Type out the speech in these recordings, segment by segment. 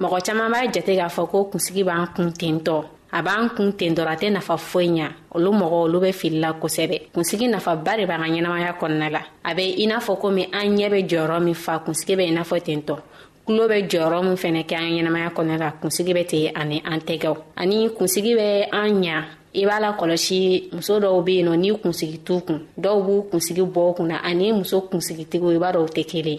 mɔgɔ caaman b'a jate k'a fɔ ko kunsigi b'an kun tentɔ a b'an kun ten dɔrɔ a tɛ nafa foyi ɲa olu mɔgɔ olu be filila kosɛbɛ kunsigi nafaba de b'an ka ɲɛnamaya kɔnɔna la a be i n'a fɔ komi an ɲɛ be jɔyɔrɔ min fa kunsigi be i n'a fɔ tentɔ tulo bɛ jɔyɔrɔ min fɛnɛ kɛ an ɲɛnamaya kɔnɔ la kunsigi bɛ ten ani an tɛgɛw ani kunsigi bɛ an ɲa i b'a la kɔlɔsi muso dɔw be yen nɔ n'i kunsigi t'u kun dɔw b'u kunsigi bɔ kunna ani muso kunsigitigiw i b'a dɔw tɛ kelen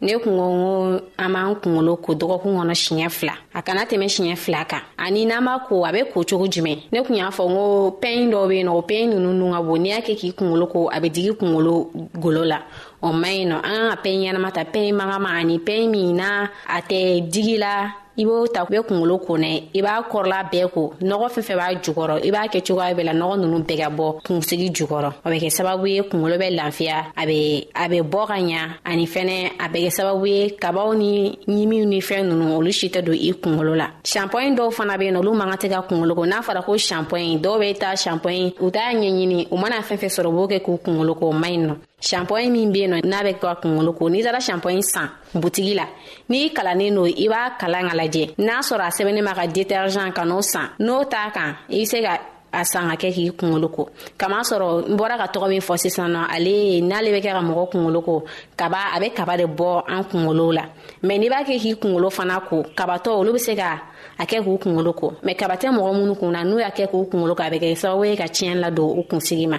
ne kun ko ko an b'an kunkolo ko dɔgɔkun kɔnɔ siɲɛ fila a kana tɛmɛ siɲɛ fila kan ani n'an b'a ko a bɛ ko cogo jumɛn ne kun y'a fɔ n ko pɛn dɔw bɛ yen nɔ o pɛn ninnu dun ka bon n'i y'a kɛ k'i kunkolo ko a bɛ digi kunkolo golo la o man ɲi nɔ an kan ka pɛn ɲɛnama ta pɛn magama ani pɛn min na a tɛ digi la i b'o ta bɛ kungolo konɛ i b'a kɔrɔla bɛɛ ko nɔgɔ fɛn fɛ b'a jukɔrɔ i b'a kɛ cogoya bɛɛ la nɔgɔ nunu bɛɛ ka bɔ kunsigi jukɔrɔ a bɛ kɛ sababu ye kungolo bɛ lafiya a bɛ a bɛ bɔ ka ɲa ani fɛnɛ a bɛ kɛ sababu ye kabaw ni ɲimiw ni fɛn nunu olu si tɛ don i kungolo la shanpɔɲi dɔw fana bɛ yen olu man ka tɛ ka kungolo ko n'a fɔra ko shanpɔɲi dɔw bɛ taa shanpɔɲi u t'a ɲɛɲini u mana fɛn fɛn sɔrɔ u b'o kɛ k'u kungolo ko man ɲi nɔ shanpɔɲi min be yen nɔ n'a bɛ to a kungolo ko n'i taara shanpɔɲi san butigi la n'i kalannen don i b'a kalan ka lajɛ n'a sɔrɔ a sɛbɛnnen ma ka detergent ka n'o san n'o t'a kan i be se ka a san ka kɛ k'i kungolo ko kama sɔrɔ n bɔra ka tɔgɔ min fɔ sisan nɔ ale n'ale bɛ kɛ ka mɔgɔ kungolo ko kaba a bɛ kaba de bɔ an kungolo la mɛ n'i b'a kɛ k'i kungolo fana ko kabatɔ olu bɛ se ka a kɛ k'u kungolo ko mɛ kaba tɛ mɔgɔ minnu kun na n'u y'a kɛ k'u kungolo ko a bɛ kɛ sababu ye ka tiɲɛ ladon u kunsigi ma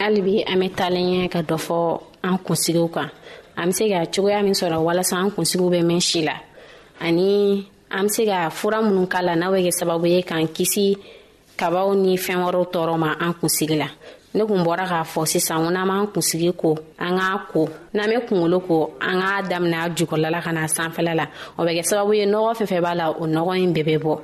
hali bi an bɛ taalen ɲɛ ka dɔ fɔ an kunsigiw kan an bɛ se ka cogoya min sɔrɔ walasa an kunsigiw bɛ mɛn si la ani an bɛ se ka fura minnu k'a la n'a bɛ kɛ sababu ye k'an kisi kabaw ni fɛn wɛrɛw tɔɔrɔ ma an kunsigi la ne kun bɔra k'a fɔ sisan ko n'an b'an kunsigi ko an k'a ko n'an bɛ kunkolo ko an k'a daminɛ a jukɔrɔla la ka na sanfɛla la o bɛ kɛ sababu ye nɔgɔ fɛn fɛn b'a la o nɔgɔ in bɛɛ bɛ bɔ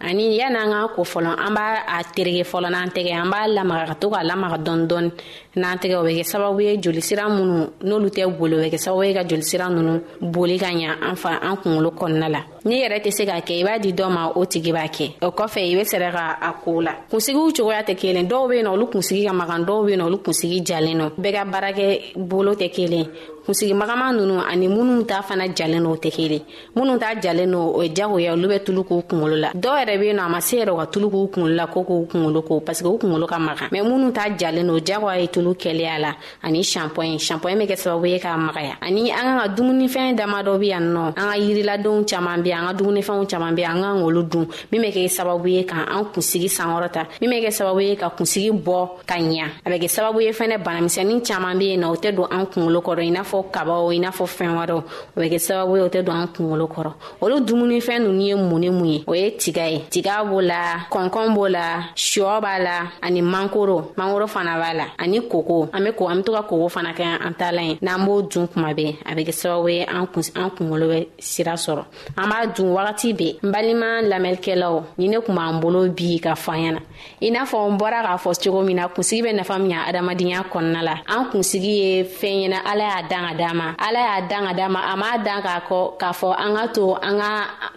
ani yan'an ka ko fɔlɔ an b'a a terege fɔlɔ n'an tɛgɛ an b'a lamaga ka to k'a lamaga dɔɔni dɔɔni n'an tɛgɛ o bɛ kɛ sababu ye jolisira minnu n'olu tɛ boli o bɛ kɛ sababu ye ka jolisira ninnu boli ka ɲa an fa an kunkolo kɔnɔna la n'i yɛrɛ tɛ se k'a kɛ i b'a di dɔ ma o tigi b'a kɛ o kɔfɛ i bɛ sɛrɛ ka a ko la kunsigiw cogoya tɛ kelen dɔw bɛ yen na olu kunsigi ka magan dɔw bɛ yen na olu kunsigi jalen don bɛɛ ka baarakɛ bolo tɛ kelen kunsigi magaman ninnu ani minnu ta fana jalen don o tɛ kelen minnu ta jalen don o ye jagoya olu bɛ tulu k'u kunkolo la dɔw yɛrɛ bɛ yen nɔ a ma se yɛrɛ ka tulu k'u kunkolo la ko k'u kunkolo ko parce que u kunkolo ka makan mɛ minnu ta jalen don jagoya ye tulu kɛlɛya la ani shampoing shampoing bɛ kɛ sababu ye k'a magaya ani an kan ka dumunifɛn dama dɔ bɛ yan nɔ an ka yiriladenw caman bɛ an ka dumunifɛnw caman bɛ an kan k'olu dun min bɛ kɛ sababu ye ka an kunsigi sankɔrɔta min bɛ kɛ sababu ye ka kunsigi bɔ ka ɲa a bɛ kɛ sababu ye fɛnɛ banamisɛnnin caman bɛ yen nɔ o tɛ don an kunkolo kɔrɔ i n'a fɔ kabaw i n'a fɔ fɛn wɛrɛw o bɛ kɛ sababu ye o tɛ don an kungolo kɔrɔ olu dumunifɛn ninnu ye mun ni mun ye o ye tiga ye tiga b'o la kɔnkɔn b'o la shɔ b'a la ani mankoro mankoro fana b'a la ani koko an be ko an be to ka koko fana kɛ an talan ye n'an b'o dun kuma bɛɛ a bɛ kɛ sababu ye an kungolo bɛ sira sɔrɔ an b'a dun wagati bɛɛ n balima lamɛnlikɛlaw ni ne kun b'an bolo bi ka fɔ an ɲɛna i n'a fɔ n bɔra k'a fɔ cogo min na kunsigi bɛ nafa min adamadenya kɔnɔna la an kunsigi ye fɛn ɲɛna ala y'a dan ka d'a ma ala y'a dan ka d'a ma a m'a dan k'a kɔ k'a fɔ an ka to an ka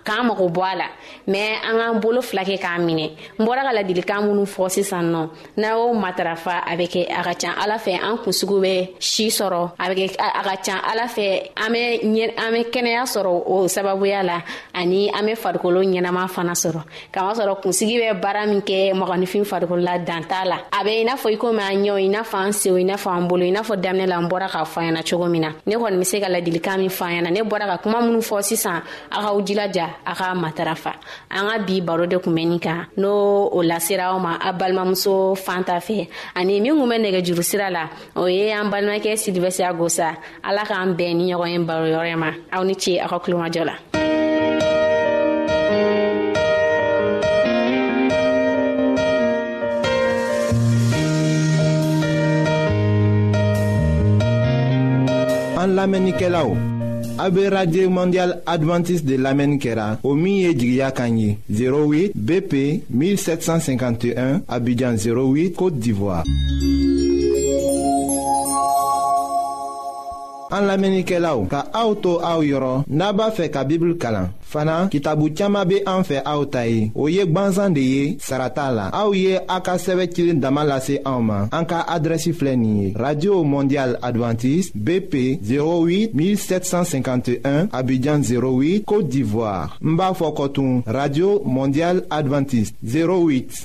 k'an mago bɔ a la mɛ an k'an bolo fila kɛ k'a minɛ n bɔra ka ladilikan minnu fɔ sisan nɔ n'a y'o matarafa a bɛ kɛ a ka ca ala fɛ an kunsigi bɛ si sɔrɔ a bɛ kɛ a ka ca ala fɛ an bɛ an bɛ kɛnɛya sɔrɔ o sababuya la ani an bɛ farikolo ɲɛnama fana sɔrɔ kama sɔrɔ kunsigi bɛ baara min kɛ mɔgɔninfin farikolola dan t'a la a bɛ i n'a fɔ i komi an ɲɛw i n'a fɔ an sew i n'a fɔ an bolo i n'a fɔ daminɛ la n bɔra k'a fɔ ɲɛna cogo min na ne kɔni be se ka ladilikan min fɔ ɲɛna ne bɔra ka kuma minnu fɔ sisan a k'aw jilaja a k'a matarafa an ka bi baro de kun bɛ nin kan n'o o lasera aw ma a balimamuso fan ta fɛ ani min kun bɛ nɛgɛ juru sira la o ye an balimakɛ sidibɛsiya gosa ala k'an bɛn ni ɲɔgɔn ye baro yɔrɔ ma aw ni ce aw ka kulomajɔ la an lamɛnnikɛlaw a bɛ radio mondial adventiste de lamɛnni kɛra o min ye jigiya kan ye 08 bp 1751 abidjan 08 côte d'ivoire. an lamɛnnikɛlaw ka aw to aw yɔrɔ n'a b'a fɛ ka bibulu kalan. fana kitabu caman be an fɛ aw ta ye o ye gwanzan de ye sarata la aw ye a ka sɛbɛ cilen dama lase anw ma an ka adrɛsi filɛ nin ye radio mondial adventiste bp 08 1751 abidjan 08 côte d'ivoire n b'a fɔ kɔtun radio mondial adventiste 08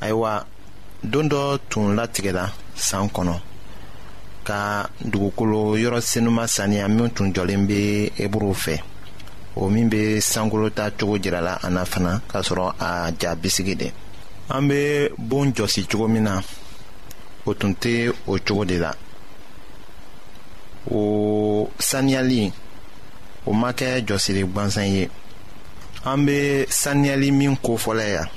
ayiwa don dɔ tun latigɛla san kɔnɔ ka dugukolo yɔrɔ senuma saniya min tun jɔlen bɛ eburu fɛ o min bɛ sankɔrɔta cogo jirala a na fana k'a sɔrɔ a ja bisigi de an bɛ bon jɔsi cogo min na o tun tɛ o cogo de la o saniyali o ma kɛ jɔsiri gansan ye an bɛ saniyali min ko fɔlɔ yan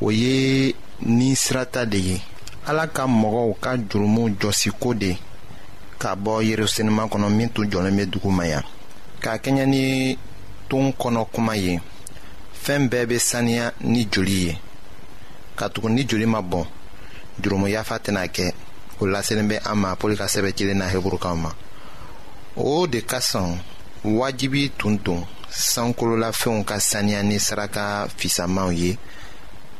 o ye ni sirata de ye ala ka mɔgɔw ka jurumu jɔsiko de ka bɔ yerusalema kɔnɔ min tun jɔlen bɛ dugu ma yan k'a kɛɲɛ ni ton kɔnɔ kuma ye fɛn bɛɛ bɛ saniya ni joli ye katugu ni joli ma bɔn jurumu yafa tɛna kɛ o laselen bɛ an ma pɔli ka sɛbɛn cilen na heburukaw ma o de ka sɔn wajibi tun don sankololafɛnw ka saniya ni saraka fisamanw ye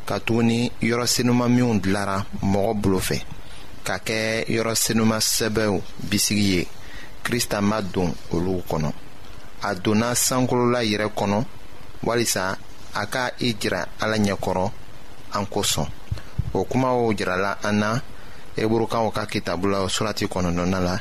katuguni yɔrɔ senuma minw dilara mɔgɔ bolo fɛ ka kɛ yɔrɔ senuma sɛbɛw bisigi ye krista ma don olu kɔnɔ a donna sankolola yɛrɛ kɔnɔ walisa a ka i jira ala ɲɛkɔrɔ an kosɔn o kumaw jirala an na eburukaw ka kitabu la surati kɔnɔnɔna la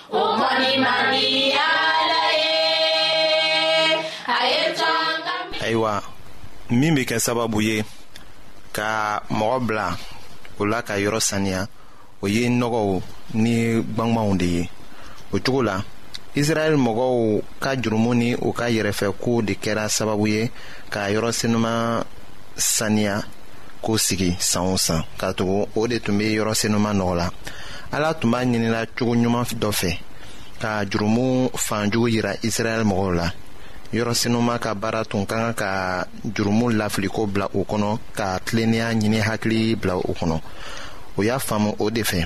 ayiwa min bɛ kɛ sababu ye ka mɔgɔ bila o la ka yɔrɔ saniya o ye nɔgɔw ni gbangbanw de ye o cogo la israɛl mɔgɔw ka jurumu ni u ka yɛrɛfɛkow de kɛra sababu ye ka yɔrɔ senuma saniya k'o sigi san o san ka tugu o de tun bɛ yɔrɔ senuma nɔgɔ la ala tun b'a ɲinina cogo ɲuman dɔ fɛ ka jurumu fanjugu yira israɛl mɔgɔw la yɔrɔ sinuma ka baara tun ka kan ka jurumu lafiliko bila u kɔnɔ ka tilennenya ɲini hakili bila u kɔnɔ u y'a faamu o de fɛ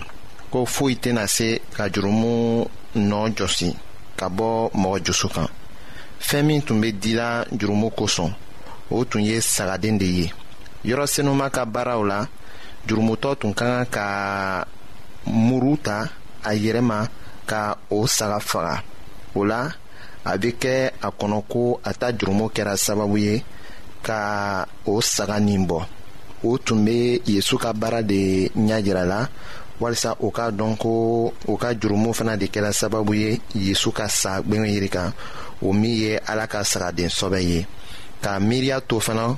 ko foyi tɛna se ka jurumu nɔ jɔsi ka bɔ mɔgɔ jusu kan fɛn min tun bɛ dila jurumu kosɔn o tun ye sagaden de ye yɔrɔ senuma ka baaraw la jurumutɔ tun ka kan ka muru ta a yɛrɛ ma ka o saga faga o la a bɛ kɛ a kɔnɔ ko a ta jurumu kɛra sababu ye ka o saga nin bɔ o tun bɛ yesu ka baara de ɲɛ jira la walisa o k'a dɔn ko o ka jurumu fana de kɛra sababu ye yesu ka sa gbɛngɛn yiri kan o min ye ala ka sagaden sɔbɛ ye k'a miiriya to fana